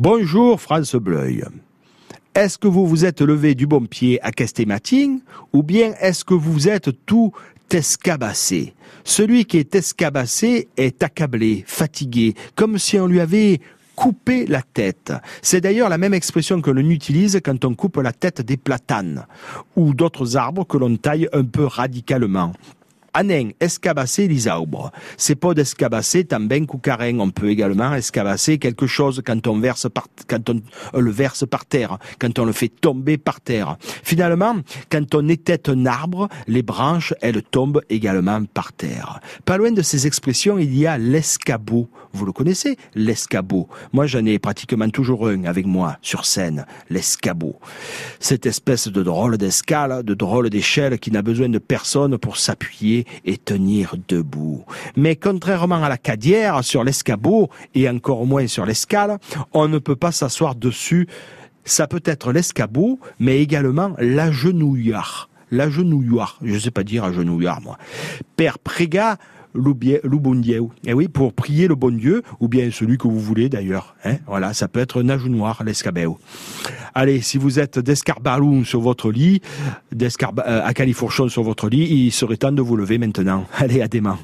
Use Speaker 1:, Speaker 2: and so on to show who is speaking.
Speaker 1: Bonjour France Bleuil. Est-ce que vous vous êtes levé du bon pied à Castématine ou bien est-ce que vous êtes tout escabassé? Celui qui est escabassé est accablé, fatigué, comme si on lui avait coupé la tête. C'est d'ailleurs la même expression que l'on utilise quand on coupe la tête des platanes ou d'autres arbres que l'on taille un peu radicalement. Anen, escabasser les arbres. C'est pas d'escabasser tambien ou On peut également escabasser quelque chose quand on par, on le verse par terre, quand on le fait tomber par terre. Finalement, quand on étête un arbre, les branches, elles tombent également par terre. Pas loin de ces expressions, il y a l'escabeau. Vous le connaissez, l'escabeau. Moi, j'en ai pratiquement toujours un avec moi sur scène, l'escabeau. Cette espèce de drôle d'escale, de drôle d'échelle qui n'a besoin de personne pour s'appuyer et tenir debout. Mais contrairement à la cadière, sur l'escabeau, et encore moins sur l'escale, on ne peut pas s'asseoir dessus. Ça peut être l'escabeau, mais également l'agenouillard. L'agenouillard, je ne sais pas dire agenouillard, moi. Père Préga, et eh oui, pour prier le bon Dieu, ou bien celui que vous voulez d'ailleurs. Hein. voilà, ça peut être nage noir, l'escabéo. Allez, si vous êtes d'escarbaloun sur votre lit, euh, à califourchon sur votre lit, il serait temps de vous lever maintenant. Allez, à demain.